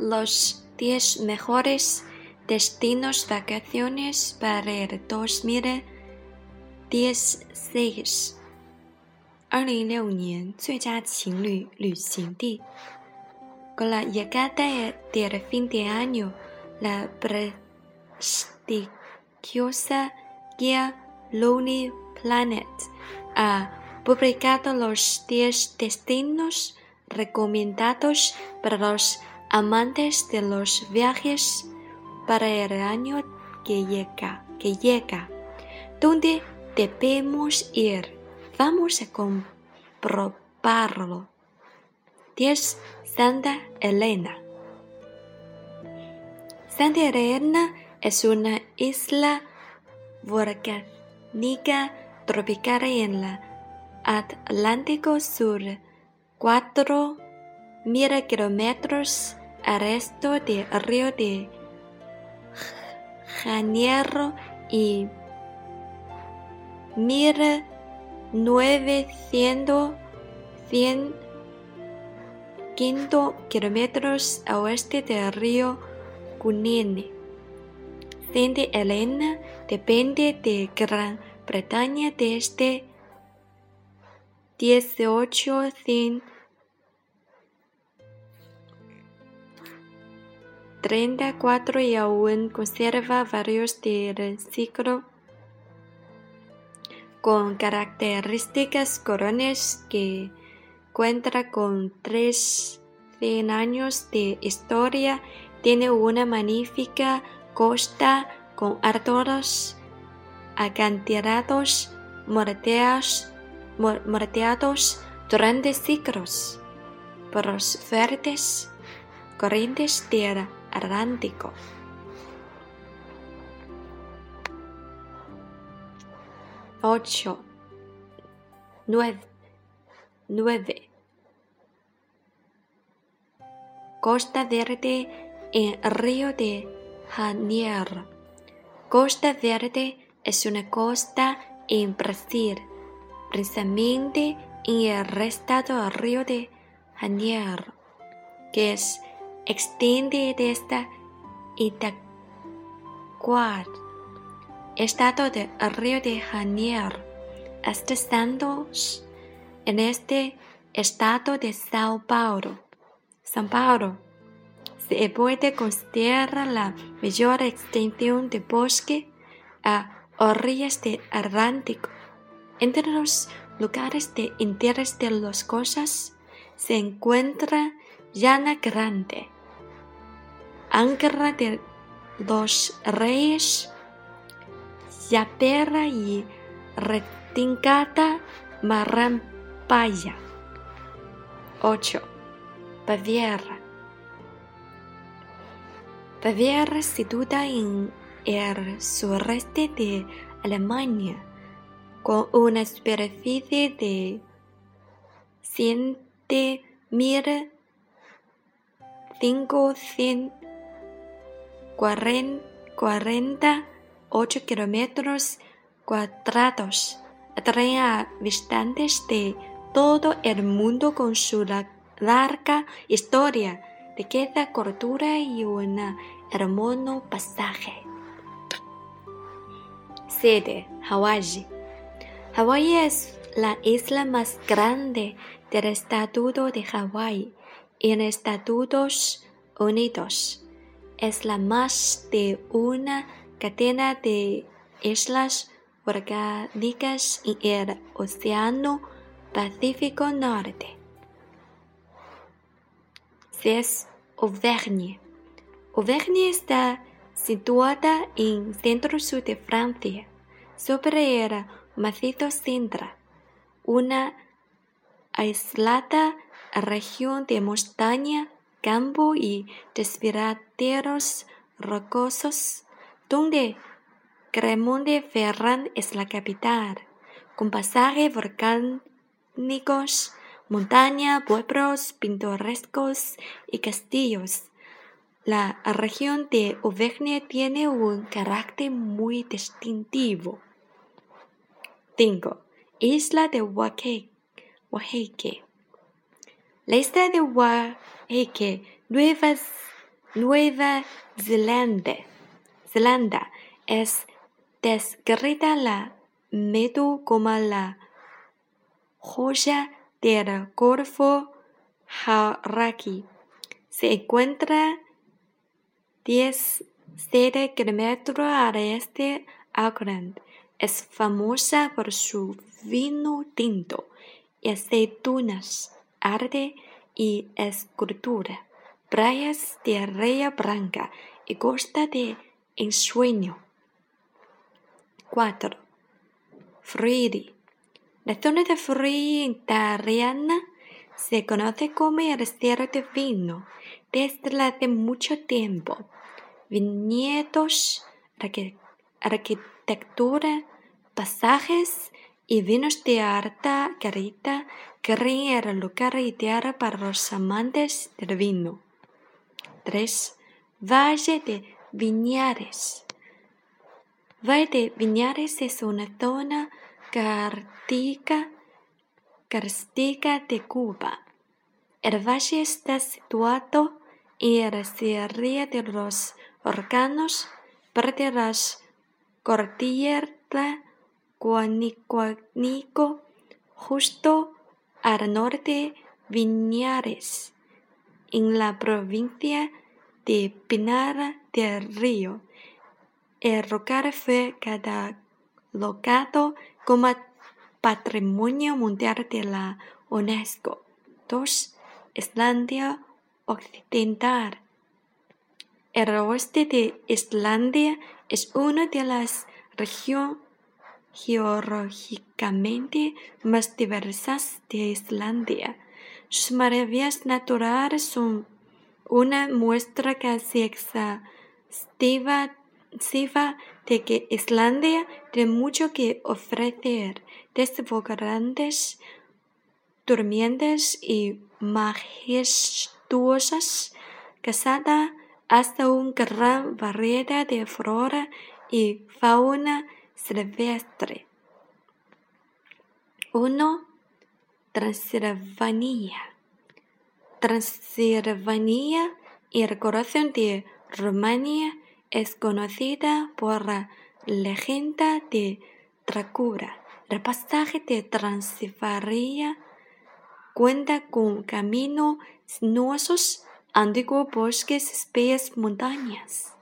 los 10 mejores destinos vacaciones para el 2016. 二零一六年最佳情侣旅行地。Con la llegada del fin de año, la prestigiosa guía Lonely Planet ha publicado los 10 destinos recomendados para los amantes de los viajes para el año que llega, que llega. ¿Dónde debemos ir? Vamos a comprobarlo. 10. Santa Elena. Santa Elena es una isla volcánica tropical en el Atlántico Sur, 4.000 kilómetros resto del río de Janeiro y 1900 quinto kilómetros a oeste del río Cunene. Santa Elena depende de Gran Bretaña desde 1834 y aún conserva varios del ciclo con características coronas que cuenta con tres cien años de historia, tiene una magnífica costa con altos acantilados morteados, durante siglos. Por los fuertes corrientes del Atlántico. 8, 9, 9. Costa Verde en Río de Janeiro. Costa Verde es una costa en Brasil, precisamente en el estado Río de Janeiro, que es extiende desde Itaquá, estado de Río de Janeiro, hasta Santos, en este estado de Sao Paulo. San Paulo se puede considerar la mayor extensión de bosque a orillas del Atlántico. Entre los lugares de interés de las cosas se encuentra Llana Grande, Ancra de los Reyes, Yapera y Retincata Marampaya. 8. Baviera. Baviera situada en el sureste de Alemania, con una superficie de 100.548 kilómetros cuadrados, atrae a visitantes de todo el mundo con su larga historia, riqueza, cultura y un hermoso pasaje. 7. Hawái. Hawái es la isla más grande del estatuto de Hawái en Estados Unidos. Es la más de una cadena de islas orgánicas en el Océano Pacífico Norte. 6. Auvergne. Auvergne está situada en centro-sur de Francia, sobre el macizo Sintra, una aislada región de montaña, campo y desfiladeros rocosos, donde Cremonde Ferrand es la capital, con pasajes volcánicos montaña, pueblos pintorescos y castillos. La región de Auvergne tiene un carácter muy distintivo. 5. Isla de Oaxaca. La isla de Oaxaca, Nueva Nueva Zelanda. Es descrita la medo como la joya del Golfo Haraki. Se encuentra 17 kilómetros al este Auckland. Es famosa por su vino tinto y aceitunas, arte y escultura, playas de arena blanca y costa de ensueño. 4. Friuli. La zona de italiana se conoce como el cielo de vino desde hace mucho tiempo. Viñedos, arquitectura, pasajes y vinos de alta calidad crean el lugar ideal para los amantes del vino. 3. Valle de Viñares. Valle de Viñares es una zona característica de Cuba. El valle está situado en la Sierra de los Órganos, parte de las cordilleras Guanico, justo al norte Viñares, en la provincia de Pinar del Río. El lugar fue catalogado como Patrimonio Mundial de la UNESCO. 2. Islandia Occidental. El oeste de Islandia es una de las regiones geológicamente más diversas de Islandia. Sus maravillas naturales son una muestra casi exhaustiva de que Islandia tiene mucho que ofrecer, desde grandes durmientes y majestuosas casadas hasta una gran variedad de flora y fauna silvestre. 1. Transilvania. Transilvania y el corazón de Rumania es conocida por la leyenda de Dracula. El pasaje de Transilvania cuenta con caminos sinuosos, antiguos bosques, espesas montañas.